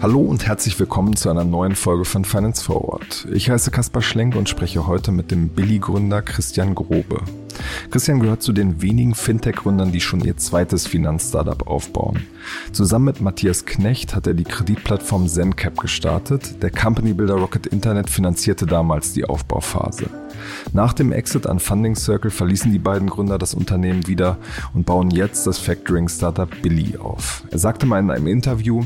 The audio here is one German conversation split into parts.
Hallo und herzlich willkommen zu einer neuen Folge von Finance Forward. Ich heiße Kaspar Schlenk und spreche heute mit dem Billy-Gründer Christian Grobe. Christian gehört zu den wenigen Fintech-Gründern, die schon ihr zweites Finanzstartup aufbauen. Zusammen mit Matthias Knecht hat er die Kreditplattform ZenCap gestartet. Der Company Builder Rocket Internet finanzierte damals die Aufbauphase. Nach dem Exit an Funding Circle verließen die beiden Gründer das Unternehmen wieder und bauen jetzt das Factoring-Startup Billy auf. Er sagte mal in einem Interview,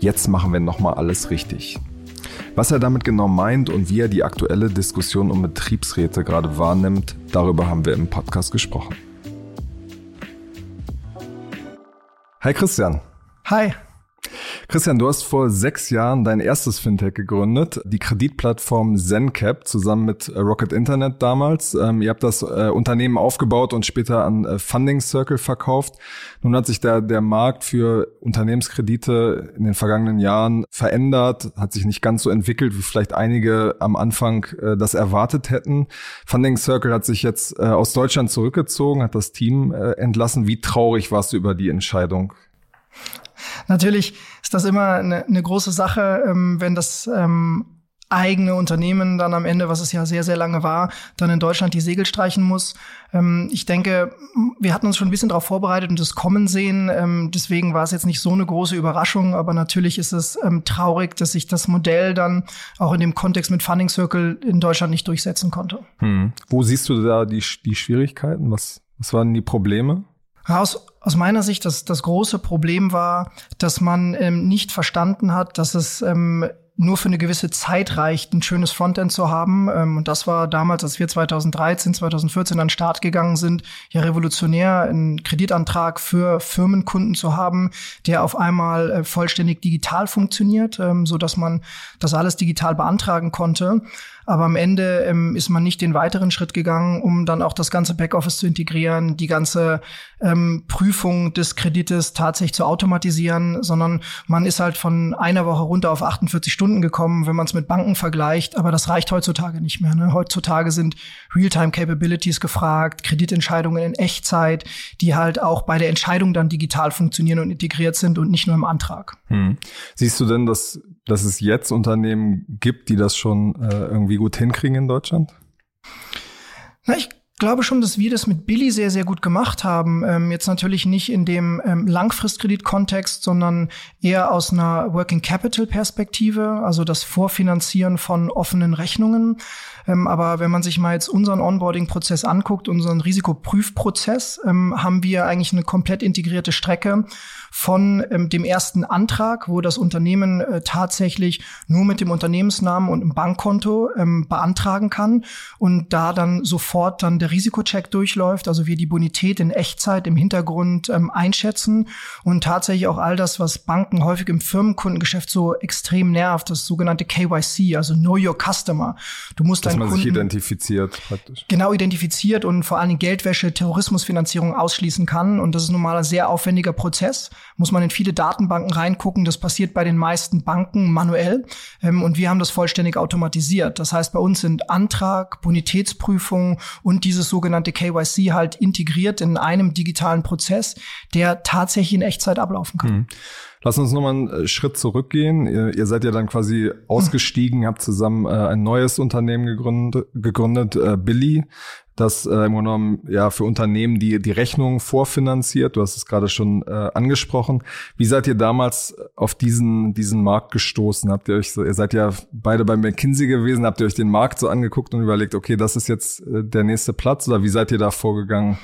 jetzt machen wir nochmal alles richtig. Was er damit genau meint und wie er die aktuelle Diskussion um Betriebsräte gerade wahrnimmt, darüber haben wir im Podcast gesprochen. Hi Christian. Hi. Christian, du hast vor sechs Jahren dein erstes Fintech gegründet, die Kreditplattform ZenCap zusammen mit äh, Rocket Internet damals. Ähm, ihr habt das äh, Unternehmen aufgebaut und später an äh, Funding Circle verkauft. Nun hat sich der, der Markt für Unternehmenskredite in den vergangenen Jahren verändert, hat sich nicht ganz so entwickelt, wie vielleicht einige am Anfang äh, das erwartet hätten. Funding Circle hat sich jetzt äh, aus Deutschland zurückgezogen, hat das Team äh, entlassen. Wie traurig warst du über die Entscheidung? Natürlich ist das immer eine, eine große Sache, ähm, wenn das ähm, eigene Unternehmen dann am Ende, was es ja sehr, sehr lange war, dann in Deutschland die Segel streichen muss. Ähm, ich denke, wir hatten uns schon ein bisschen darauf vorbereitet und das Kommen sehen. Ähm, deswegen war es jetzt nicht so eine große Überraschung, aber natürlich ist es ähm, traurig, dass sich das Modell dann auch in dem Kontext mit Funding Circle in Deutschland nicht durchsetzen konnte. Hm. Wo siehst du da die, die Schwierigkeiten? Was, was waren die Probleme? Aus, aus meiner Sicht, das, das große Problem war, dass man ähm, nicht verstanden hat, dass es ähm, nur für eine gewisse Zeit reicht, ein schönes Frontend zu haben. Ähm, und das war damals, als wir 2013, 2014 an den Start gegangen sind, ja revolutionär, einen Kreditantrag für Firmenkunden zu haben, der auf einmal äh, vollständig digital funktioniert, ähm, so dass man das alles digital beantragen konnte. Aber am Ende ähm, ist man nicht den weiteren Schritt gegangen, um dann auch das ganze Backoffice zu integrieren, die ganze ähm, Prüfung des Kredites tatsächlich zu automatisieren, sondern man ist halt von einer Woche runter auf 48 Stunden gekommen, wenn man es mit Banken vergleicht. Aber das reicht heutzutage nicht mehr. Ne? Heutzutage sind Realtime-Capabilities gefragt, Kreditentscheidungen in Echtzeit, die halt auch bei der Entscheidung dann digital funktionieren und integriert sind und nicht nur im Antrag. Hm. Siehst du denn, dass, dass es jetzt Unternehmen gibt, die das schon äh, irgendwie gut hinkriegen in Deutschland? Na, ich glaube schon, dass wir das mit Billy sehr, sehr gut gemacht haben. Ähm, jetzt natürlich nicht in dem ähm, Langfristkredit-Kontext, sondern eher aus einer Working Capital Perspektive, also das Vorfinanzieren von offenen Rechnungen. Ähm, aber wenn man sich mal jetzt unseren Onboarding-Prozess anguckt, unseren Risikoprüfprozess, ähm, haben wir eigentlich eine komplett integrierte Strecke von ähm, dem ersten Antrag, wo das Unternehmen äh, tatsächlich nur mit dem Unternehmensnamen und einem Bankkonto ähm, beantragen kann und da dann sofort dann der Risikocheck durchläuft, also wir die Bonität in Echtzeit im Hintergrund ähm, einschätzen und tatsächlich auch all das, was Banken häufig im Firmenkundengeschäft so extrem nervt, das sogenannte KYC, also Know Your Customer. Du musst Dass man Kunden sich identifiziert praktisch. Genau identifiziert und vor allen Dingen Geldwäsche, Terrorismusfinanzierung ausschließen kann und das ist nun mal ein sehr aufwendiger Prozess muss man in viele Datenbanken reingucken. Das passiert bei den meisten Banken manuell. Ähm, und wir haben das vollständig automatisiert. Das heißt, bei uns sind Antrag, Bonitätsprüfung und dieses sogenannte KYC halt integriert in einem digitalen Prozess, der tatsächlich in Echtzeit ablaufen kann. Mhm. Lass uns nochmal einen äh, Schritt zurückgehen. Ihr, ihr seid ja dann quasi ausgestiegen, habt zusammen äh, ein neues Unternehmen gegründet, gegründet äh, Billy das äh, im Grunde genommen ja für Unternehmen, die die Rechnung vorfinanziert. Du hast es gerade schon äh, angesprochen. Wie seid ihr damals auf diesen diesen Markt gestoßen? Habt ihr euch so, ihr seid ja beide bei McKinsey gewesen, habt ihr euch den Markt so angeguckt und überlegt, okay, das ist jetzt äh, der nächste Platz oder wie seid ihr da vorgegangen?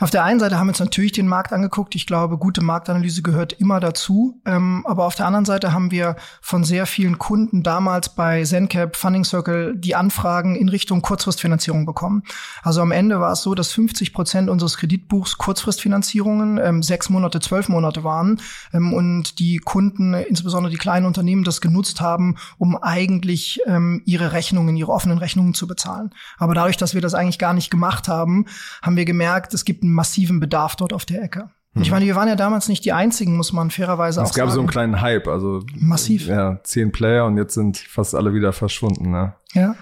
Auf der einen Seite haben wir uns natürlich den Markt angeguckt. Ich glaube, gute Marktanalyse gehört immer dazu. Ähm, aber auf der anderen Seite haben wir von sehr vielen Kunden damals bei ZenCap, Funding Circle die Anfragen in Richtung Kurzfristfinanzierung bekommen. Also am Ende war es so, dass 50 Prozent unseres Kreditbuchs Kurzfristfinanzierungen ähm, sechs Monate, zwölf Monate waren ähm, und die Kunden, insbesondere die kleinen Unternehmen, das genutzt haben, um eigentlich ähm, ihre Rechnungen, ihre offenen Rechnungen zu bezahlen. Aber dadurch, dass wir das eigentlich gar nicht gemacht haben, haben wir gemerkt, es gibt gibt einen massiven Bedarf dort auf der Ecke. Und ich hm. meine, wir waren ja damals nicht die einzigen, muss man fairerweise es auch sagen. Es gab so einen kleinen Hype, also massiv. Ja, zehn Player und jetzt sind fast alle wieder verschwunden. Ne? Ja.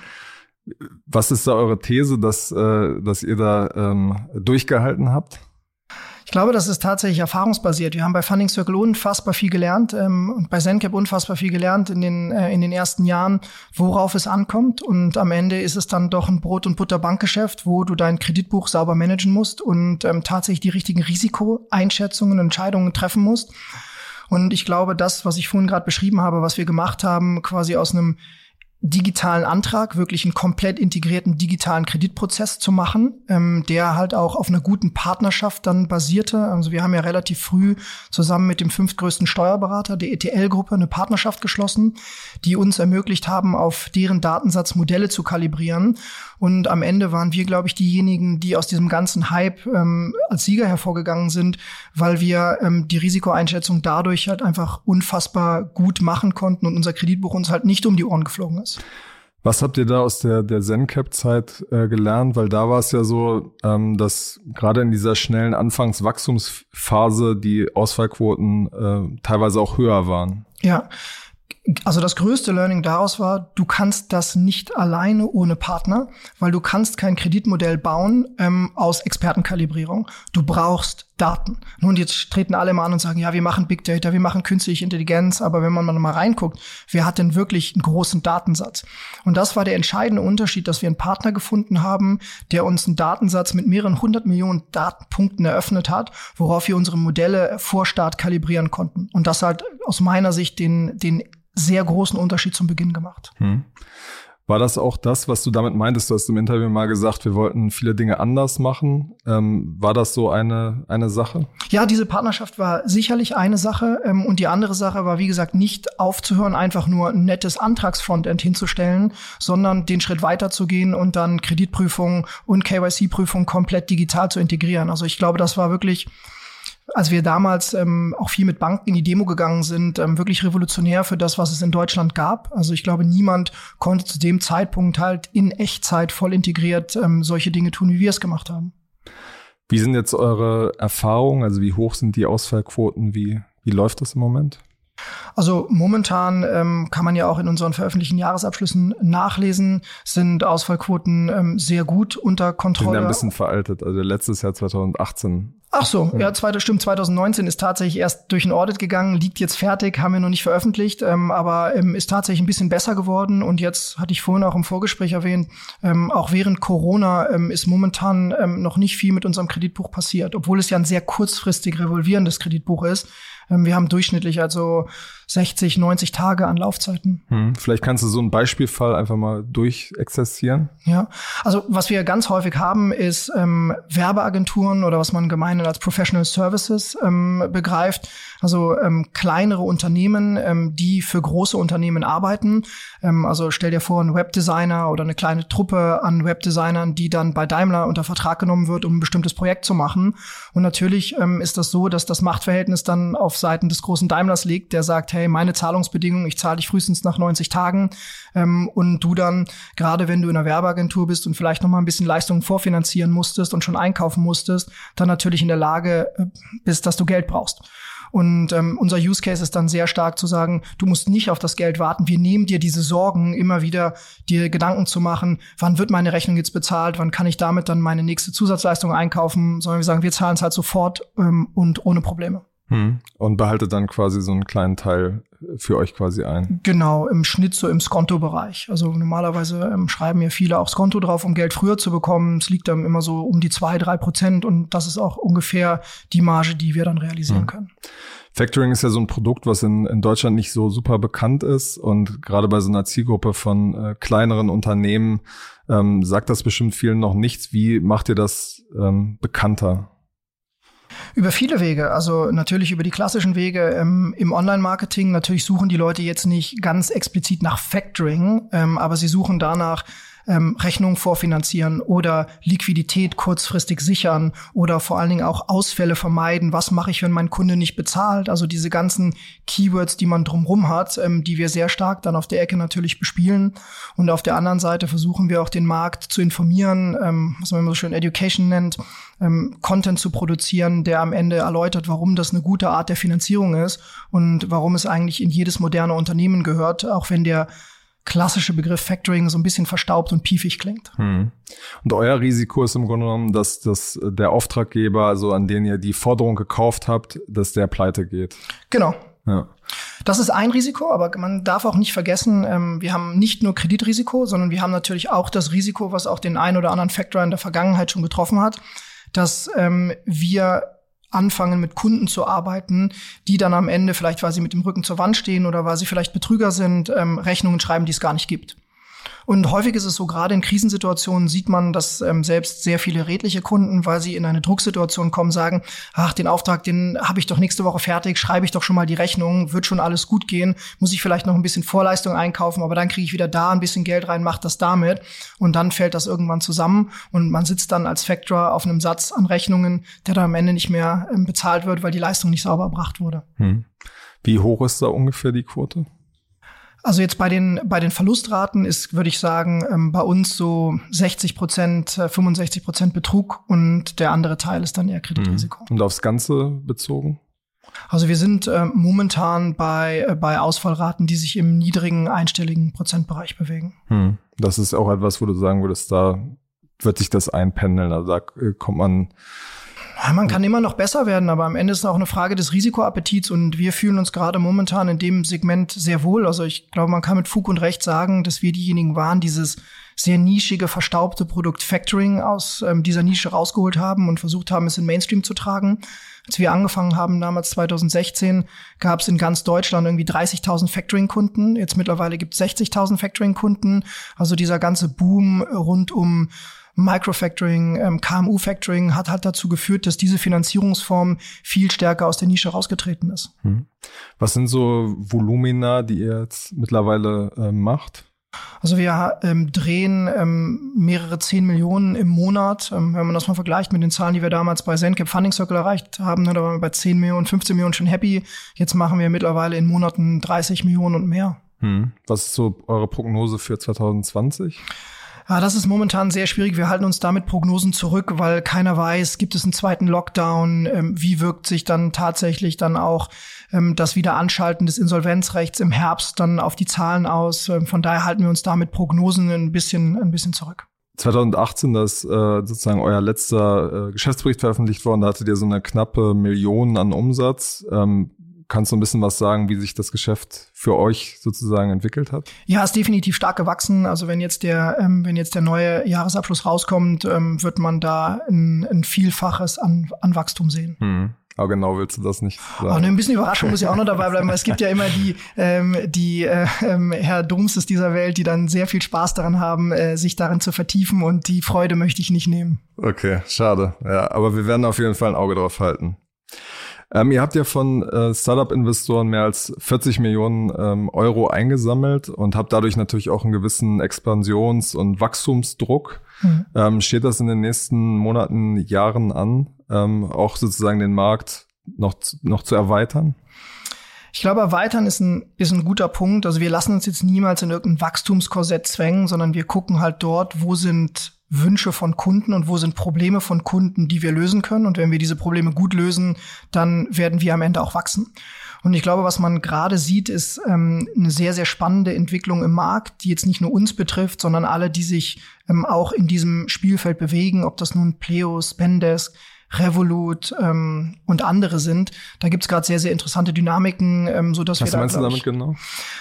Was ist da eure These, dass, äh, dass ihr da ähm, durchgehalten habt? Ich glaube, das ist tatsächlich erfahrungsbasiert. Wir haben bei Funding Circle unfassbar viel gelernt ähm, und bei ZenCap unfassbar viel gelernt in den, äh, in den ersten Jahren, worauf es ankommt. Und am Ende ist es dann doch ein Brot- und Butter-Bankgeschäft, wo du dein Kreditbuch sauber managen musst und ähm, tatsächlich die richtigen Risikoeinschätzungen, Entscheidungen treffen musst. Und ich glaube, das, was ich vorhin gerade beschrieben habe, was wir gemacht haben, quasi aus einem digitalen Antrag, wirklich einen komplett integrierten digitalen Kreditprozess zu machen, ähm, der halt auch auf einer guten Partnerschaft dann basierte. Also wir haben ja relativ früh zusammen mit dem fünftgrößten Steuerberater der ETL-Gruppe eine Partnerschaft geschlossen, die uns ermöglicht haben, auf deren Datensatz Modelle zu kalibrieren. Und am Ende waren wir, glaube ich, diejenigen, die aus diesem ganzen Hype ähm, als Sieger hervorgegangen sind, weil wir ähm, die Risikoeinschätzung dadurch halt einfach unfassbar gut machen konnten und unser Kreditbuch uns halt nicht um die Ohren geflogen ist. Was habt ihr da aus der, der ZenCap-Zeit äh, gelernt? Weil da war es ja so, ähm, dass gerade in dieser schnellen Anfangswachstumsphase die Ausfallquoten äh, teilweise auch höher waren. Ja, also das größte Learning daraus war, du kannst das nicht alleine ohne Partner, weil du kannst kein Kreditmodell bauen ähm, aus Expertenkalibrierung. Du brauchst Daten. Nun, jetzt treten alle mal an und sagen, ja, wir machen Big Data, wir machen künstliche Intelligenz, aber wenn man mal reinguckt, wer hat denn wirklich einen großen Datensatz? Und das war der entscheidende Unterschied, dass wir einen Partner gefunden haben, der uns einen Datensatz mit mehreren hundert Millionen Datenpunkten eröffnet hat, worauf wir unsere Modelle vor Start kalibrieren konnten. Und das halt aus meiner Sicht den, den sehr großen Unterschied zum Beginn gemacht. Hm. War das auch das, was du damit meintest? Du hast im Interview mal gesagt, wir wollten viele Dinge anders machen. Ähm, war das so eine, eine Sache? Ja, diese Partnerschaft war sicherlich eine Sache. Ähm, und die andere Sache war, wie gesagt, nicht aufzuhören, einfach nur ein nettes Antragsfrontend hinzustellen, sondern den Schritt weiter zu gehen und dann Kreditprüfung und KYC-Prüfung komplett digital zu integrieren. Also ich glaube, das war wirklich als wir damals ähm, auch viel mit Banken in die Demo gegangen sind, ähm, wirklich revolutionär für das, was es in Deutschland gab. Also ich glaube, niemand konnte zu dem Zeitpunkt halt in Echtzeit voll integriert ähm, solche Dinge tun, wie wir es gemacht haben. Wie sind jetzt eure Erfahrungen? Also wie hoch sind die Ausfallquoten? Wie, wie läuft das im Moment? Also momentan ähm, kann man ja auch in unseren veröffentlichten Jahresabschlüssen nachlesen, sind Ausfallquoten ähm, sehr gut unter Kontrolle. Sind ein bisschen veraltet. Also letztes Jahr 2018 Ach so, ja, zweite, stimmt. 2019 ist tatsächlich erst durch ein Audit gegangen, liegt jetzt fertig, haben wir noch nicht veröffentlicht, ähm, aber ähm, ist tatsächlich ein bisschen besser geworden. Und jetzt hatte ich vorhin auch im Vorgespräch erwähnt, ähm, auch während Corona ähm, ist momentan ähm, noch nicht viel mit unserem Kreditbuch passiert, obwohl es ja ein sehr kurzfristig revolvierendes Kreditbuch ist. Ähm, wir haben durchschnittlich also 60, 90 Tage an Laufzeiten. Hm, vielleicht kannst du so einen Beispielfall einfach mal durchexerzieren. Ja, also was wir ganz häufig haben, ist ähm, Werbeagenturen oder was man gemeinhin als Professional Services ähm, begreift. Also ähm, kleinere Unternehmen, ähm, die für große Unternehmen arbeiten. Ähm, also stell dir vor, ein Webdesigner oder eine kleine Truppe an Webdesignern, die dann bei Daimler unter Vertrag genommen wird, um ein bestimmtes Projekt zu machen. Und natürlich ähm, ist das so, dass das Machtverhältnis dann auf Seiten des großen Daimlers liegt, der sagt, hey, meine Zahlungsbedingungen, ich zahle dich frühestens nach 90 Tagen. Ähm, und du dann, gerade wenn du in einer Werbeagentur bist und vielleicht noch mal ein bisschen Leistungen vorfinanzieren musstest und schon einkaufen musstest, dann natürlich in der Lage äh, bist, dass du Geld brauchst. Und ähm, unser Use Case ist dann sehr stark zu sagen, du musst nicht auf das Geld warten. Wir nehmen dir diese Sorgen, immer wieder dir Gedanken zu machen, wann wird meine Rechnung jetzt bezahlt, wann kann ich damit dann meine nächste Zusatzleistung einkaufen, sondern wir sagen, wir zahlen es halt sofort ähm, und ohne Probleme. Hm. Und behaltet dann quasi so einen kleinen Teil für euch quasi ein. Genau, im Schnitt so im Skonto-Bereich. Also normalerweise ähm, schreiben ja viele auch Skonto drauf, um Geld früher zu bekommen. Es liegt dann immer so um die zwei, drei Prozent und das ist auch ungefähr die Marge, die wir dann realisieren hm. können. Factoring ist ja so ein Produkt, was in, in Deutschland nicht so super bekannt ist und gerade bei so einer Zielgruppe von äh, kleineren Unternehmen ähm, sagt das bestimmt vielen noch nichts. Wie macht ihr das ähm, bekannter? Über viele Wege, also natürlich über die klassischen Wege ähm, im Online-Marketing. Natürlich suchen die Leute jetzt nicht ganz explizit nach Factoring, ähm, aber sie suchen danach, ähm, Rechnungen vorfinanzieren oder Liquidität kurzfristig sichern oder vor allen Dingen auch Ausfälle vermeiden. Was mache ich, wenn mein Kunde nicht bezahlt? Also diese ganzen Keywords, die man drumherum hat, ähm, die wir sehr stark dann auf der Ecke natürlich bespielen. Und auf der anderen Seite versuchen wir auch den Markt zu informieren, ähm, was man immer so schön Education nennt, ähm, Content zu produzieren, der am Ende erläutert, warum das eine gute Art der Finanzierung ist und warum es eigentlich in jedes moderne Unternehmen gehört, auch wenn der klassische Begriff Factoring so ein bisschen verstaubt und piefig klingt. Hm. Und euer Risiko ist im Grunde genommen, dass, dass der Auftraggeber, also an den ihr die Forderung gekauft habt, dass der pleite geht. Genau. Ja. Das ist ein Risiko, aber man darf auch nicht vergessen, ähm, wir haben nicht nur Kreditrisiko, sondern wir haben natürlich auch das Risiko, was auch den ein oder anderen Factor in der Vergangenheit schon getroffen hat, dass ähm, wir anfangen, mit Kunden zu arbeiten, die dann am Ende, vielleicht weil sie mit dem Rücken zur Wand stehen oder weil sie vielleicht Betrüger sind, ähm, Rechnungen schreiben, die es gar nicht gibt. Und häufig ist es so, gerade in Krisensituationen sieht man, dass ähm, selbst sehr viele redliche Kunden, weil sie in eine Drucksituation kommen, sagen, ach, den Auftrag, den habe ich doch nächste Woche fertig, schreibe ich doch schon mal die Rechnung, wird schon alles gut gehen, muss ich vielleicht noch ein bisschen Vorleistung einkaufen, aber dann kriege ich wieder da ein bisschen Geld rein, mache das damit und dann fällt das irgendwann zusammen und man sitzt dann als Factor auf einem Satz an Rechnungen, der dann am Ende nicht mehr ähm, bezahlt wird, weil die Leistung nicht sauber erbracht wurde. Hm. Wie hoch ist da ungefähr die Quote? Also jetzt bei den, bei den Verlustraten ist, würde ich sagen, ähm, bei uns so 60 Prozent, 65 äh, Prozent Betrug und der andere Teil ist dann eher Kreditrisiko. Mhm. Und aufs Ganze bezogen? Also wir sind äh, momentan bei, äh, bei Ausfallraten, die sich im niedrigen einstelligen Prozentbereich bewegen. Hm. Das ist auch etwas, wo du sagen würdest, da wird sich das einpendeln. Also da kommt man man kann immer noch besser werden, aber am Ende ist es auch eine Frage des Risikoappetits und wir fühlen uns gerade momentan in dem Segment sehr wohl. Also ich glaube, man kann mit Fug und Recht sagen, dass wir diejenigen waren, dieses sehr nischige, verstaubte Produkt Factoring aus ähm, dieser Nische rausgeholt haben und versucht haben, es in Mainstream zu tragen. Als wir angefangen haben, damals 2016, gab es in ganz Deutschland irgendwie 30.000 Factoring-Kunden. Jetzt mittlerweile gibt es 60.000 Factoring-Kunden. Also dieser ganze Boom rund um Microfactoring, ähm, KMU-Factoring hat halt dazu geführt, dass diese Finanzierungsform viel stärker aus der Nische rausgetreten ist. Hm. Was sind so Volumina, die ihr jetzt mittlerweile äh, macht? Also wir ähm, drehen ähm, mehrere zehn Millionen im Monat. Ähm, wenn man das mal vergleicht mit den Zahlen, die wir damals bei ZenCap Funding Circle erreicht haben, ne, da waren wir bei 10 Millionen, 15 Millionen schon happy. Jetzt machen wir mittlerweile in Monaten 30 Millionen und mehr. Hm. Was ist so eure Prognose für 2020? Ja, das ist momentan sehr schwierig. Wir halten uns damit Prognosen zurück, weil keiner weiß, gibt es einen zweiten Lockdown, ähm, wie wirkt sich dann tatsächlich dann auch ähm, das Wiederanschalten des Insolvenzrechts im Herbst dann auf die Zahlen aus. Ähm, von daher halten wir uns damit Prognosen ein bisschen, ein bisschen zurück. 2018, da ist äh, sozusagen euer letzter äh, Geschäftsbericht veröffentlicht worden, da hattet ihr so eine knappe Million an Umsatz. Ähm, Kannst du ein bisschen was sagen, wie sich das Geschäft für euch sozusagen entwickelt hat? Ja, ist definitiv stark gewachsen. Also wenn jetzt der, ähm, wenn jetzt der neue Jahresabschluss rauskommt, ähm, wird man da ein, ein Vielfaches an, an Wachstum sehen. Hm. Aber genau willst du das nicht sagen. Oh, ne, ein bisschen Überraschung muss ja auch noch dabei bleiben, weil es gibt ja immer die, ähm, die äh, ähm, Herr Domses dieser Welt, die dann sehr viel Spaß daran haben, äh, sich darin zu vertiefen und die Freude möchte ich nicht nehmen. Okay, schade. Ja, aber wir werden auf jeden Fall ein Auge drauf halten. Ähm, ihr habt ja von äh, Startup-Investoren mehr als 40 Millionen ähm, Euro eingesammelt und habt dadurch natürlich auch einen gewissen Expansions- und Wachstumsdruck. Mhm. Ähm, steht das in den nächsten Monaten, Jahren an, ähm, auch sozusagen den Markt noch, noch zu erweitern? Ich glaube, erweitern ist ein, ist ein guter Punkt. Also wir lassen uns jetzt niemals in irgendein Wachstumskorsett zwängen, sondern wir gucken halt dort, wo sind Wünsche von Kunden und wo sind Probleme von Kunden, die wir lösen können. Und wenn wir diese Probleme gut lösen, dann werden wir am Ende auch wachsen. Und ich glaube, was man gerade sieht, ist ähm, eine sehr, sehr spannende Entwicklung im Markt, die jetzt nicht nur uns betrifft, sondern alle, die sich ähm, auch in diesem Spielfeld bewegen, ob das nun Pleo, Spendesk, Revolut ähm, und andere sind. Da gibt's gerade sehr, sehr interessante Dynamiken, ähm, so dass Was wir da, meinst du damit genau?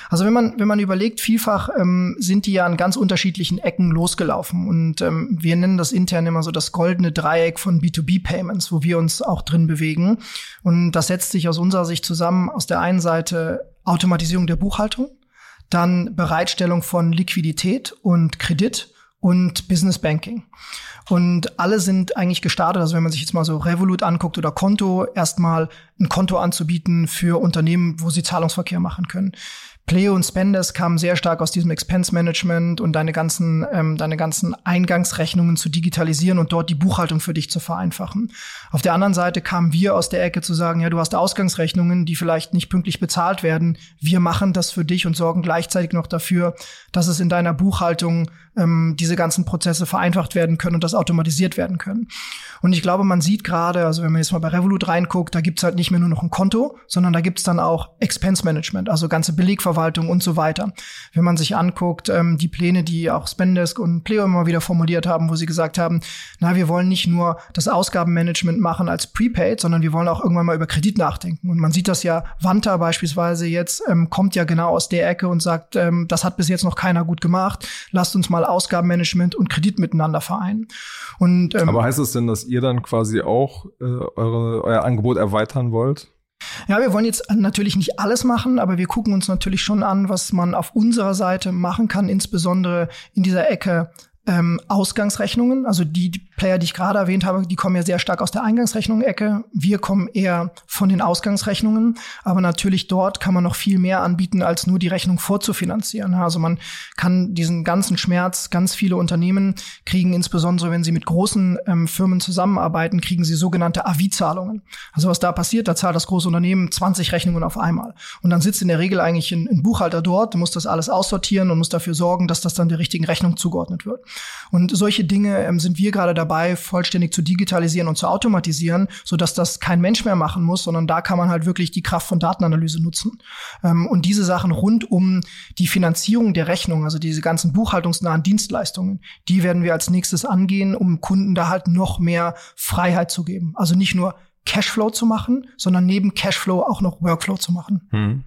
Also wenn man wenn man überlegt, vielfach ähm, sind die ja an ganz unterschiedlichen Ecken losgelaufen und ähm, wir nennen das intern immer so das goldene Dreieck von B2B Payments, wo wir uns auch drin bewegen und das setzt sich aus unserer Sicht zusammen aus der einen Seite Automatisierung der Buchhaltung, dann Bereitstellung von Liquidität und Kredit und Business Banking. Und alle sind eigentlich gestartet, also wenn man sich jetzt mal so Revolut anguckt oder Konto, erstmal ein Konto anzubieten für Unternehmen, wo sie Zahlungsverkehr machen können. Pleo und Spenders kamen sehr stark aus diesem Expense Management und deine ganzen, ähm, deine ganzen Eingangsrechnungen zu digitalisieren und dort die Buchhaltung für dich zu vereinfachen. Auf der anderen Seite kamen wir aus der Ecke zu sagen, ja, du hast Ausgangsrechnungen, die vielleicht nicht pünktlich bezahlt werden. Wir machen das für dich und sorgen gleichzeitig noch dafür, dass es in deiner Buchhaltung ähm, diese ganzen Prozesse vereinfacht werden können und das automatisiert werden können. Und ich glaube, man sieht gerade, also wenn man jetzt mal bei Revolut reinguckt, da gibt's halt nicht mehr nur noch ein Konto, sondern da gibt's dann auch Expense Management, also ganze Belegverwaltung und so weiter. Wenn man sich anguckt, ähm, die Pläne, die auch Spendesk und Pleo immer wieder formuliert haben, wo sie gesagt haben, na, wir wollen nicht nur das Ausgabenmanagement machen als Prepaid, sondern wir wollen auch irgendwann mal über Kredit nachdenken. Und man sieht das ja, Wanta beispielsweise jetzt ähm, kommt ja genau aus der Ecke und sagt, ähm, das hat bis jetzt noch keiner gut gemacht. Lasst uns mal Ausgabenmanagement und Kredit miteinander vereinen. Und, ähm, Aber heißt es denn, dass ihr dann quasi auch äh, eure, euer Angebot erweitern wollt? Ja, wir wollen jetzt natürlich nicht alles machen, aber wir gucken uns natürlich schon an, was man auf unserer Seite machen kann, insbesondere in dieser Ecke ähm, Ausgangsrechnungen. Also die, die Player, die ich gerade erwähnt habe, die kommen ja sehr stark aus der Eingangsrechnung-Ecke. Wir kommen eher von den Ausgangsrechnungen. Aber natürlich dort kann man noch viel mehr anbieten, als nur die Rechnung vorzufinanzieren. Also man kann diesen ganzen Schmerz, ganz viele Unternehmen kriegen, insbesondere wenn sie mit großen ähm, Firmen zusammenarbeiten, kriegen sie sogenannte AVI-Zahlungen. Also was da passiert, da zahlt das große Unternehmen 20 Rechnungen auf einmal. Und dann sitzt in der Regel eigentlich ein, ein Buchhalter dort, muss das alles aussortieren und muss dafür sorgen, dass das dann der richtigen Rechnung zugeordnet wird. Und solche Dinge ähm, sind wir gerade dabei, vollständig zu digitalisieren und zu automatisieren, so dass das kein Mensch mehr machen muss, sondern da kann man halt wirklich die Kraft von Datenanalyse nutzen. Ähm, und diese Sachen rund um die Finanzierung der Rechnung, also diese ganzen buchhaltungsnahen Dienstleistungen, die werden wir als nächstes angehen, um Kunden da halt noch mehr Freiheit zu geben. Also nicht nur Cashflow zu machen, sondern neben Cashflow auch noch Workflow zu machen. Hm.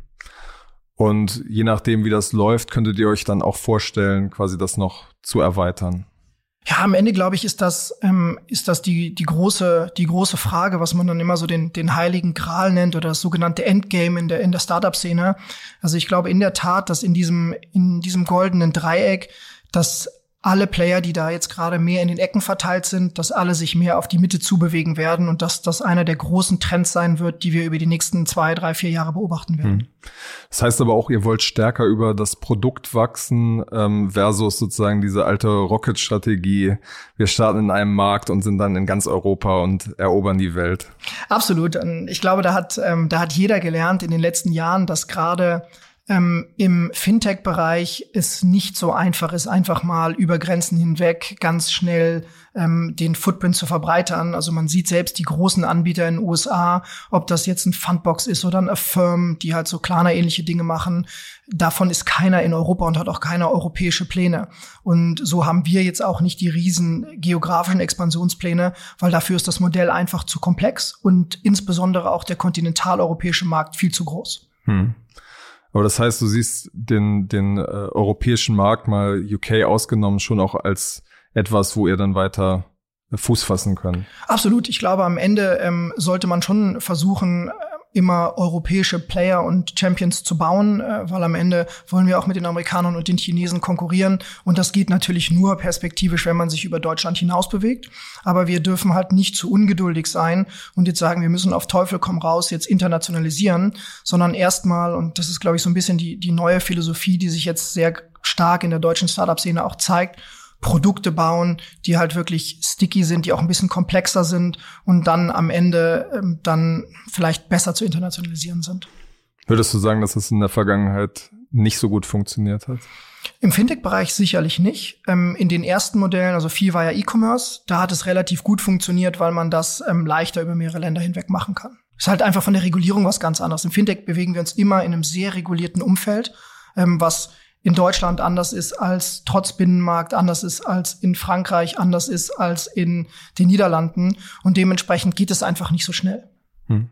Und je nachdem, wie das läuft, könntet ihr euch dann auch vorstellen, quasi das noch zu erweitern. Ja, am Ende glaube ich, ist das ähm, ist das die die große die große Frage, was man dann immer so den den heiligen Gral nennt oder das sogenannte Endgame in der in der Startup Szene. Also ich glaube in der Tat, dass in diesem in diesem goldenen Dreieck dass alle Player, die da jetzt gerade mehr in den Ecken verteilt sind, dass alle sich mehr auf die Mitte zubewegen werden und dass das einer der großen Trends sein wird, die wir über die nächsten zwei, drei, vier Jahre beobachten werden. Hm. Das heißt aber auch, ihr wollt stärker über das Produkt wachsen ähm, versus sozusagen diese alte Rocket-Strategie. Wir starten in einem Markt und sind dann in ganz Europa und erobern die Welt. Absolut. Ich glaube, da hat, ähm, da hat jeder gelernt in den letzten Jahren, dass gerade ähm, im Fintech-Bereich es nicht so einfach ist, einfach mal über Grenzen hinweg ganz schnell ähm, den Footprint zu verbreitern. Also man sieht selbst die großen Anbieter in den USA, ob das jetzt ein Fundbox ist oder ein Affirm, die halt so kleiner ähnliche Dinge machen. Davon ist keiner in Europa und hat auch keine europäische Pläne. Und so haben wir jetzt auch nicht die riesen geografischen Expansionspläne, weil dafür ist das Modell einfach zu komplex und insbesondere auch der kontinentaleuropäische Markt viel zu groß. Hm. Aber das heißt, du siehst den, den äh, europäischen Markt mal UK ausgenommen schon auch als etwas, wo ihr dann weiter Fuß fassen könnt. Absolut. Ich glaube, am Ende ähm, sollte man schon versuchen, immer europäische Player und Champions zu bauen, äh, weil am Ende wollen wir auch mit den Amerikanern und den Chinesen konkurrieren. Und das geht natürlich nur perspektivisch, wenn man sich über Deutschland hinaus bewegt. Aber wir dürfen halt nicht zu ungeduldig sein und jetzt sagen, wir müssen auf Teufel komm raus jetzt internationalisieren, sondern erstmal, und das ist, glaube ich, so ein bisschen die, die neue Philosophie, die sich jetzt sehr stark in der deutschen Startup-Szene auch zeigt, Produkte bauen, die halt wirklich sticky sind, die auch ein bisschen komplexer sind und dann am Ende ähm, dann vielleicht besser zu internationalisieren sind. Würdest du sagen, dass es in der Vergangenheit nicht so gut funktioniert hat? Im Fintech-Bereich sicherlich nicht. Ähm, in den ersten Modellen, also viel war ja E-Commerce, da hat es relativ gut funktioniert, weil man das ähm, leichter über mehrere Länder hinweg machen kann. Ist halt einfach von der Regulierung was ganz anderes. Im Fintech bewegen wir uns immer in einem sehr regulierten Umfeld, ähm, was in Deutschland anders ist als trotz Binnenmarkt, anders ist als in Frankreich, anders ist als in den Niederlanden. Und dementsprechend geht es einfach nicht so schnell. Hm.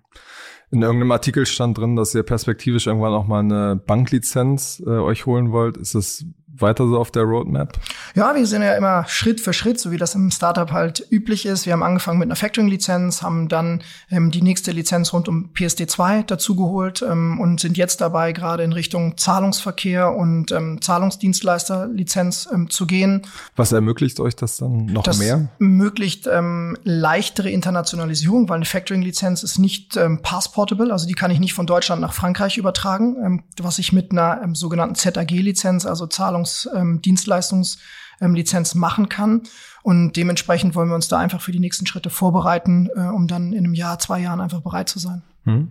In irgendeinem Artikel stand drin, dass ihr perspektivisch irgendwann auch mal eine Banklizenz äh, euch holen wollt. Ist das weiter so auf der Roadmap? Ja, wir sind ja immer Schritt für Schritt, so wie das im Startup halt üblich ist. Wir haben angefangen mit einer Factoring-Lizenz, haben dann ähm, die nächste Lizenz rund um PSD2 dazugeholt ähm, und sind jetzt dabei, gerade in Richtung Zahlungsverkehr und ähm, Zahlungsdienstleister-Lizenz ähm, zu gehen. Was ermöglicht euch das dann noch das mehr? ermöglicht ähm, leichtere Internationalisierung, weil eine Factoring-Lizenz ist nicht ähm, passportable, also die kann ich nicht von Deutschland nach Frankreich übertragen, ähm, was ich mit einer ähm, sogenannten ZAG-Lizenz, also Zahlungs Zahlungsdienstleistungslizenz ähm, machen kann. Und dementsprechend wollen wir uns da einfach für die nächsten Schritte vorbereiten, äh, um dann in einem Jahr, zwei Jahren einfach bereit zu sein. Hm.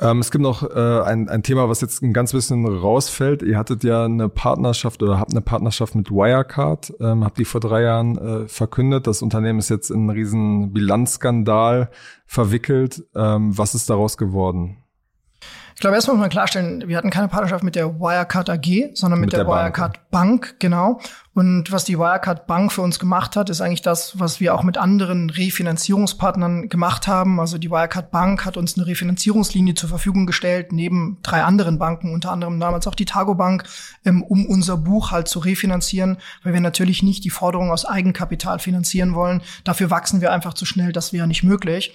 Ähm, es gibt noch äh, ein, ein Thema, was jetzt ein ganz bisschen rausfällt. Ihr hattet ja eine Partnerschaft oder habt eine Partnerschaft mit Wirecard, ähm, habt die vor drei Jahren äh, verkündet. Das Unternehmen ist jetzt in einen riesen Bilanzskandal verwickelt. Ähm, was ist daraus geworden? Ich glaube, erstmal muss man klarstellen, wir hatten keine Partnerschaft mit der Wirecard AG, sondern mit, mit der, der, Wirecard Bank. Bank, genau. Und was die Wirecard Bank für uns gemacht hat, ist eigentlich das, was wir auch mit anderen Refinanzierungspartnern gemacht haben. Also die Wirecard Bank hat uns eine Refinanzierungslinie zur Verfügung gestellt, neben drei anderen Banken, unter anderem damals auch die Targo Bank, ähm, um unser Buch halt zu refinanzieren, weil wir natürlich nicht die Forderung aus Eigenkapital finanzieren wollen. Dafür wachsen wir einfach zu schnell, das wäre nicht möglich.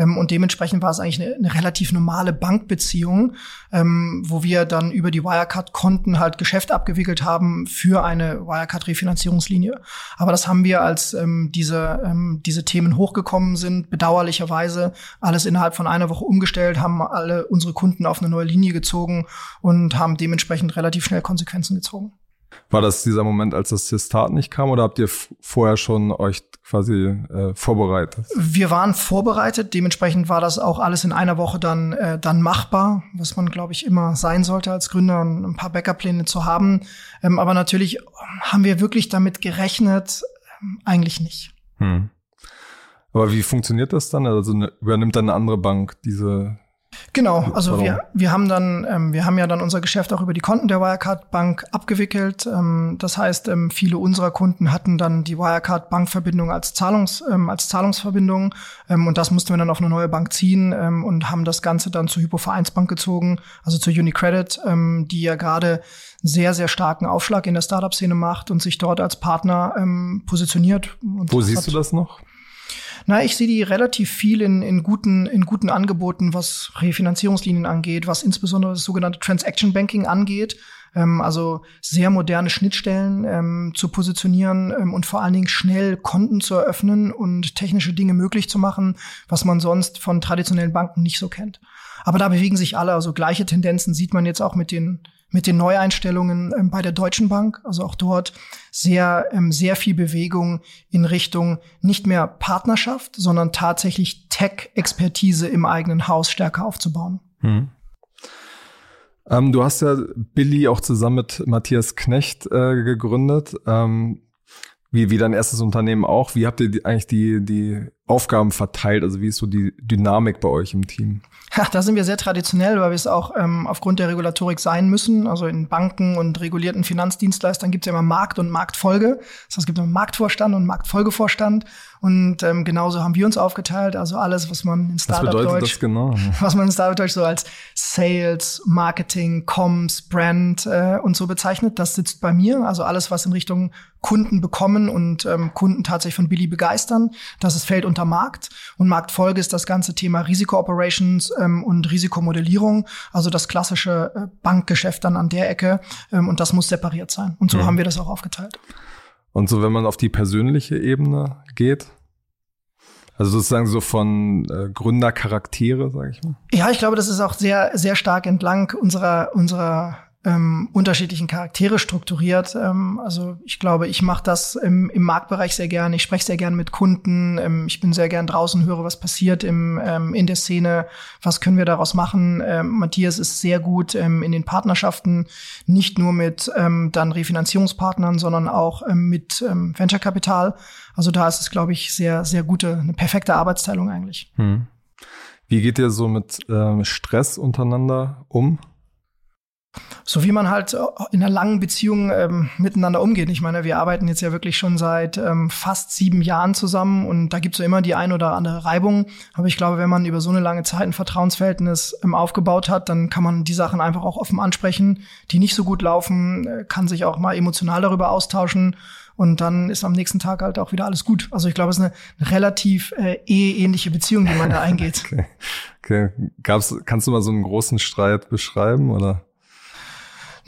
Ähm, und dementsprechend war es eigentlich eine, eine relativ normale Bankbeziehung, ähm, wo wir dann über die Wirecard-Konten halt Geschäft abgewickelt haben für eine Wirecard-Refinanzierungslinie. Aber das haben wir, als ähm, diese, ähm, diese Themen hochgekommen sind, bedauerlicherweise alles innerhalb von einer Woche umgestellt, haben alle unsere Kunden auf eine neue Linie gezogen und haben dementsprechend relativ schnell Konsequenzen gezogen. War das dieser Moment, als das Testat nicht kam, oder habt ihr vorher schon euch quasi äh, vorbereitet? Wir waren vorbereitet, dementsprechend war das auch alles in einer Woche dann, äh, dann machbar, was man, glaube ich, immer sein sollte als Gründer, ein paar Backup-Pläne zu haben. Ähm, aber natürlich haben wir wirklich damit gerechnet, ähm, eigentlich nicht. Hm. Aber wie funktioniert das dann? Also eine, übernimmt dann eine andere Bank diese Genau, also wir, wir haben dann, ähm, wir haben ja dann unser Geschäft auch über die Konten der Wirecard Bank abgewickelt. Ähm, das heißt, ähm, viele unserer Kunden hatten dann die Wirecard Bankverbindung als Zahlungs, ähm, als Zahlungsverbindung ähm, und das mussten wir dann auf eine neue Bank ziehen ähm, und haben das Ganze dann zur Hypovereinsbank gezogen, also zur UniCredit, ähm, die ja gerade sehr, sehr starken Aufschlag in der Startup-Szene macht und sich dort als Partner ähm, positioniert. Wo siehst du das noch? Na, ich sehe die relativ viel in, in, guten, in guten Angeboten, was Refinanzierungslinien angeht, was insbesondere das sogenannte Transaction Banking angeht. Ähm, also sehr moderne Schnittstellen ähm, zu positionieren ähm, und vor allen Dingen schnell Konten zu eröffnen und technische Dinge möglich zu machen, was man sonst von traditionellen Banken nicht so kennt. Aber da bewegen sich alle, also gleiche Tendenzen sieht man jetzt auch mit den mit den Neueinstellungen ähm, bei der Deutschen Bank. Also auch dort sehr, ähm, sehr viel Bewegung in Richtung nicht mehr Partnerschaft, sondern tatsächlich Tech-Expertise im eigenen Haus stärker aufzubauen. Hm. Ähm, du hast ja Billy auch zusammen mit Matthias Knecht äh, gegründet. Ähm, wie, wie dein erstes Unternehmen auch. Wie habt ihr die, eigentlich die, die Aufgaben verteilt? Also wie ist so die Dynamik bei euch im Team? Ja, da sind wir sehr traditionell, weil wir es auch ähm, aufgrund der Regulatorik sein müssen. Also in Banken und regulierten Finanzdienstleistern gibt es ja immer Markt und Marktfolge. Das heißt, es gibt immer Marktvorstand und Marktfolgevorstand. Und ähm, genauso haben wir uns aufgeteilt. Also alles, was man in Startup-Deutsch, genau? was man in Startup-Deutsch so als Sales, Marketing, Comms, Brand äh, und so bezeichnet, das sitzt bei mir. Also alles, was in Richtung Kunden bekommen und ähm, Kunden tatsächlich von Billy begeistern. Das ist fällt unter Markt. Und Marktfolge ist das ganze Thema Risiko-Operations ähm, und Risikomodellierung, also das klassische äh, Bankgeschäft dann an der Ecke. Ähm, und das muss separiert sein. Und so mhm. haben wir das auch aufgeteilt. Und so, wenn man auf die persönliche Ebene geht, also sozusagen so von äh, Gründercharaktere, sage ich mal. Ja, ich glaube, das ist auch sehr, sehr stark entlang unserer, unserer ähm, unterschiedlichen Charaktere strukturiert. Ähm, also ich glaube, ich mache das im, im Marktbereich sehr gern. Ich spreche sehr gern mit Kunden. Ähm, ich bin sehr gern draußen, höre, was passiert im, ähm, in der Szene. Was können wir daraus machen? Ähm, Matthias ist sehr gut ähm, in den Partnerschaften, nicht nur mit ähm, dann Refinanzierungspartnern, sondern auch ähm, mit ähm, Venture Capital. Also da ist es, glaube ich, sehr, sehr gute, eine perfekte Arbeitsteilung eigentlich. Hm. Wie geht ihr so mit ähm, Stress untereinander um? So wie man halt äh, in einer langen Beziehung ähm, miteinander umgeht. Ich meine, wir arbeiten jetzt ja wirklich schon seit ähm, fast sieben Jahren zusammen und da gibt es ja immer die ein oder andere Reibung. Aber ich glaube, wenn man über so eine lange Zeit ein Vertrauensverhältnis ähm, aufgebaut hat, dann kann man die Sachen einfach auch offen ansprechen, die nicht so gut laufen, äh, kann sich auch mal emotional darüber austauschen und dann ist am nächsten Tag halt auch wieder alles gut. Also ich glaube, es ist eine relativ äh, eheähnliche Beziehung, die man da eingeht. okay. okay. Gab's, kannst du mal so einen großen Streit beschreiben oder?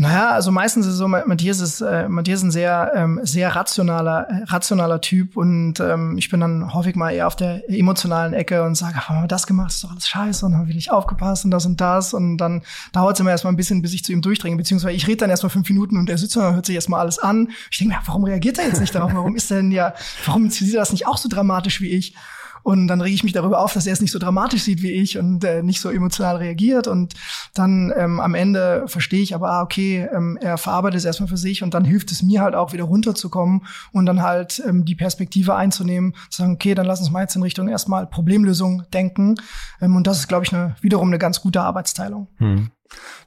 Naja, also meistens ist es so, Matthias ist, äh, Matthias ist ein sehr, ähm, sehr rationaler, rationaler Typ und ähm, ich bin dann häufig mal eher auf der emotionalen Ecke und sage, haben wir das gemacht, das ist doch alles scheiße und haben wir nicht aufgepasst und das und das und dann dauert es immer erstmal ein bisschen, bis ich zu ihm durchdringe, beziehungsweise ich rede dann erstmal fünf Minuten und er sitzt und hört sich erstmal alles an. Ich denke mir, warum reagiert er jetzt nicht darauf? Warum ist er denn ja, warum sieht er das nicht auch so dramatisch wie ich? Und dann rege ich mich darüber auf, dass er es nicht so dramatisch sieht wie ich und äh, nicht so emotional reagiert. Und dann ähm, am Ende verstehe ich aber, ah, okay, ähm, er verarbeitet es erstmal für sich und dann hilft es mir halt auch wieder runterzukommen und dann halt ähm, die Perspektive einzunehmen, zu sagen, okay, dann lass uns mal jetzt in Richtung erstmal Problemlösung denken. Ähm, und das ist, glaube ich, eine, wiederum eine ganz gute Arbeitsteilung. Hm.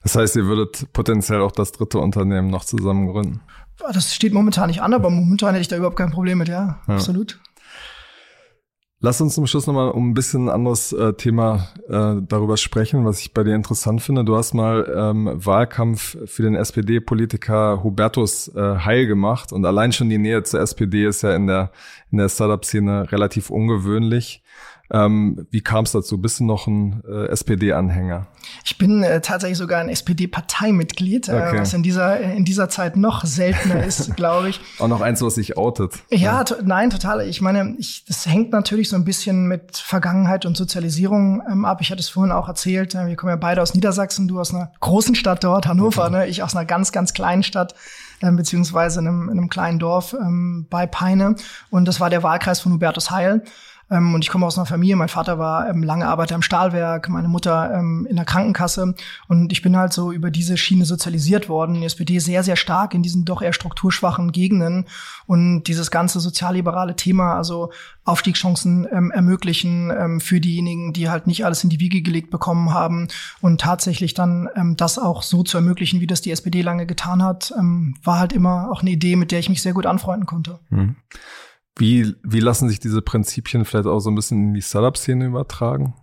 Das heißt, ihr würdet potenziell auch das dritte Unternehmen noch zusammen gründen? Das steht momentan nicht an, aber momentan hätte ich da überhaupt kein Problem mit, ja, ja. absolut. Lass uns zum Schluss nochmal um ein bisschen anderes äh, Thema äh, darüber sprechen, was ich bei dir interessant finde. Du hast mal ähm, Wahlkampf für den SPD-Politiker Hubertus äh, Heil gemacht und allein schon die Nähe zur SPD ist ja in der, in der Startup-Szene relativ ungewöhnlich. Ähm, wie kam es dazu? Bist du noch ein äh, SPD-Anhänger? Ich bin äh, tatsächlich sogar ein SPD-Parteimitglied, äh, okay. äh, was in dieser, in dieser Zeit noch seltener ist, glaube ich. Auch noch eins, was sich outet. Ja, to nein, total. Ich meine, ich, das hängt natürlich so ein bisschen mit Vergangenheit und Sozialisierung ähm, ab. Ich hatte es vorhin auch erzählt, äh, wir kommen ja beide aus Niedersachsen, du aus einer großen Stadt dort, Hannover, okay. ne? ich aus einer ganz, ganz kleinen Stadt äh, beziehungsweise in einem, in einem kleinen Dorf ähm, bei Peine. Und das war der Wahlkreis von Hubertus Heil. Ähm, und ich komme aus einer Familie, mein Vater war ähm, lange Arbeiter im Stahlwerk, meine Mutter ähm, in der Krankenkasse. Und ich bin halt so über diese Schiene sozialisiert worden. Die SPD sehr, sehr stark in diesen doch eher strukturschwachen Gegenden. Und dieses ganze sozialliberale Thema, also Aufstiegschancen ähm, ermöglichen ähm, für diejenigen, die halt nicht alles in die Wiege gelegt bekommen haben. Und tatsächlich dann ähm, das auch so zu ermöglichen, wie das die SPD lange getan hat, ähm, war halt immer auch eine Idee, mit der ich mich sehr gut anfreunden konnte. Mhm. Wie, wie lassen sich diese Prinzipien vielleicht auch so ein bisschen in die Startup-Szene übertragen?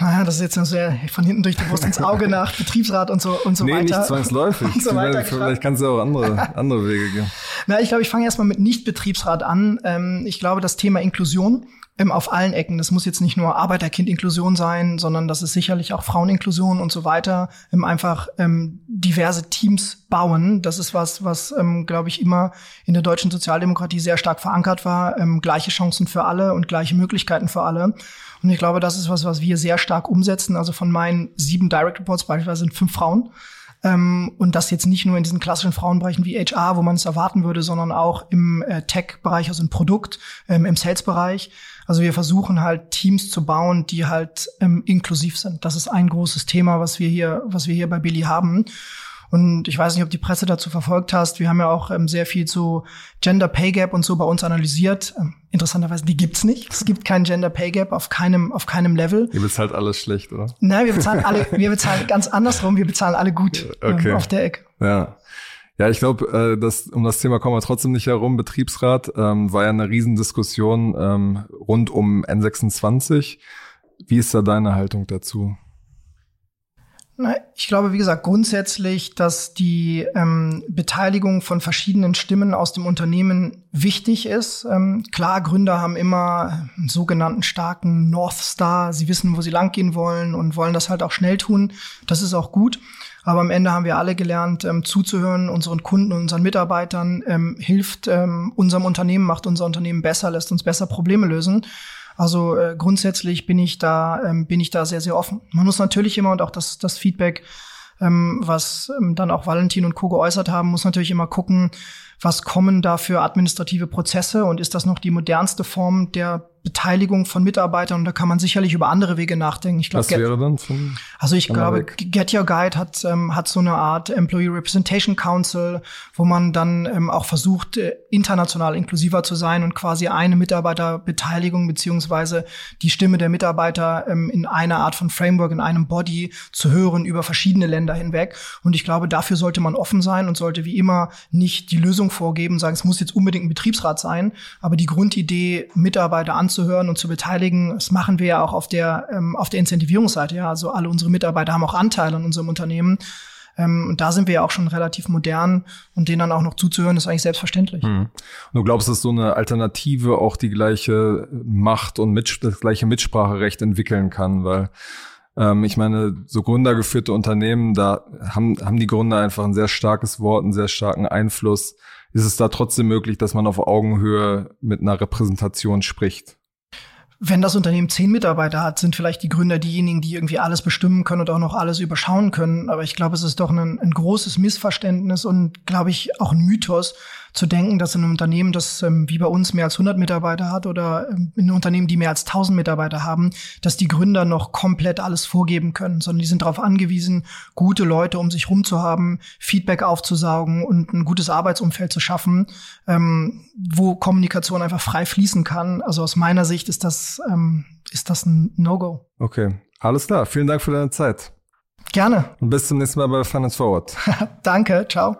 Naja, das ist jetzt sehr von hinten durch die Brust ins Auge nach Betriebsrat und so und so nee, weiter. Nicht zwangsläufig. So weiter vielleicht kannst du auch andere, andere Wege gehen. Na, ich glaube, ich fange erstmal mit Nicht-Betriebsrat an. Ähm, ich glaube, das Thema Inklusion ähm, auf allen Ecken. Das muss jetzt nicht nur Arbeiterkind-Inklusion sein, sondern das ist sicherlich auch Fraueninklusion und so weiter. Ähm, einfach ähm, diverse Teams bauen. Das ist was, was, ähm, glaube ich, immer in der deutschen Sozialdemokratie sehr stark verankert war. Ähm, gleiche Chancen für alle und gleiche Möglichkeiten für alle. Und ich glaube, das ist was, was wir sehr stark umsetzen. Also von meinen sieben Direct Reports beispielsweise sind fünf Frauen. Ähm, und das jetzt nicht nur in diesen klassischen Frauenbereichen wie HR, wo man es erwarten würde, sondern auch im äh, Tech-Bereich, also im Produkt, ähm, im Sales-Bereich. Also wir versuchen halt Teams zu bauen, die halt ähm, inklusiv sind. Das ist ein großes Thema, was wir hier, was wir hier bei Billy haben. Und ich weiß nicht, ob die Presse dazu verfolgt hast. Wir haben ja auch ähm, sehr viel zu Gender Pay Gap und so bei uns analysiert. Ähm, interessanterweise, die gibt's nicht. Es gibt keinen Gender Pay Gap auf keinem, auf keinem Level. Ihr bezahlt alles schlecht, oder? Nein, wir bezahlen alle, wir bezahlen ganz andersrum. Wir bezahlen alle gut okay. ähm, auf der Ecke. Ja. Ja, ich glaube, äh, das, um das Thema kommen wir trotzdem nicht herum. Betriebsrat ähm, war ja eine Riesendiskussion ähm, rund um N26. Wie ist da deine Haltung dazu? Ich glaube, wie gesagt, grundsätzlich, dass die ähm, Beteiligung von verschiedenen Stimmen aus dem Unternehmen wichtig ist. Ähm, klar, Gründer haben immer einen sogenannten starken North Star. Sie wissen, wo sie langgehen wollen und wollen das halt auch schnell tun. Das ist auch gut. Aber am Ende haben wir alle gelernt, ähm, zuzuhören, unseren Kunden und unseren Mitarbeitern, ähm, hilft ähm, unserem Unternehmen, macht unser Unternehmen besser, lässt uns besser Probleme lösen. Also äh, grundsätzlich bin ich da, ähm, bin ich da sehr, sehr offen. Man muss natürlich immer und auch das, das Feedback, ähm, was ähm, dann auch Valentin und Co. geäußert haben, muss natürlich immer gucken, was kommen da für administrative Prozesse und ist das noch die modernste Form der Beteiligung von Mitarbeitern und da kann man sicherlich über andere Wege nachdenken. Ich glaub, Was wäre dann von Also ich glaube? Get Your Guide hat, ähm, hat so eine Art Employee Representation Council, wo man dann ähm, auch versucht, äh, international inklusiver zu sein und quasi eine Mitarbeiterbeteiligung beziehungsweise die Stimme der Mitarbeiter ähm, in einer Art von Framework, in einem Body zu hören über verschiedene Länder hinweg. Und ich glaube, dafür sollte man offen sein und sollte wie immer nicht die Lösung vorgeben, sagen, es muss jetzt unbedingt ein Betriebsrat sein, aber die Grundidee, Mitarbeiter anzuhören und zu beteiligen. Das machen wir ja auch auf der, ähm, auf der Incentivierungsseite. Ja, also alle unsere Mitarbeiter haben auch Anteile an unserem Unternehmen. Ähm, und da sind wir ja auch schon relativ modern und denen dann auch noch zuzuhören, ist eigentlich selbstverständlich. Mhm. Du glaubst, dass so eine Alternative auch die gleiche Macht und mit, das gleiche Mitspracherecht entwickeln kann, weil ähm, ich meine, so gründergeführte Unternehmen, da haben, haben die Gründer einfach ein sehr starkes Wort, einen sehr starken Einfluss. Ist es da trotzdem möglich, dass man auf Augenhöhe mit einer Repräsentation spricht? wenn das Unternehmen zehn Mitarbeiter hat, sind vielleicht die Gründer diejenigen, die irgendwie alles bestimmen können und auch noch alles überschauen können. Aber ich glaube, es ist doch ein, ein großes Missverständnis und, glaube ich, auch ein Mythos, zu denken, dass in einem Unternehmen, das ähm, wie bei uns mehr als 100 Mitarbeiter hat oder ähm, in Unternehmen, die mehr als 1000 Mitarbeiter haben, dass die Gründer noch komplett alles vorgeben können, sondern die sind darauf angewiesen, gute Leute um sich rum zu haben, Feedback aufzusaugen und ein gutes Arbeitsumfeld zu schaffen, ähm, wo Kommunikation einfach frei fließen kann. Also aus meiner Sicht ist das, ähm, ist das ein No-Go. Okay, alles klar. Vielen Dank für deine Zeit. Gerne. Und bis zum nächsten Mal bei Finance Forward. Danke, ciao.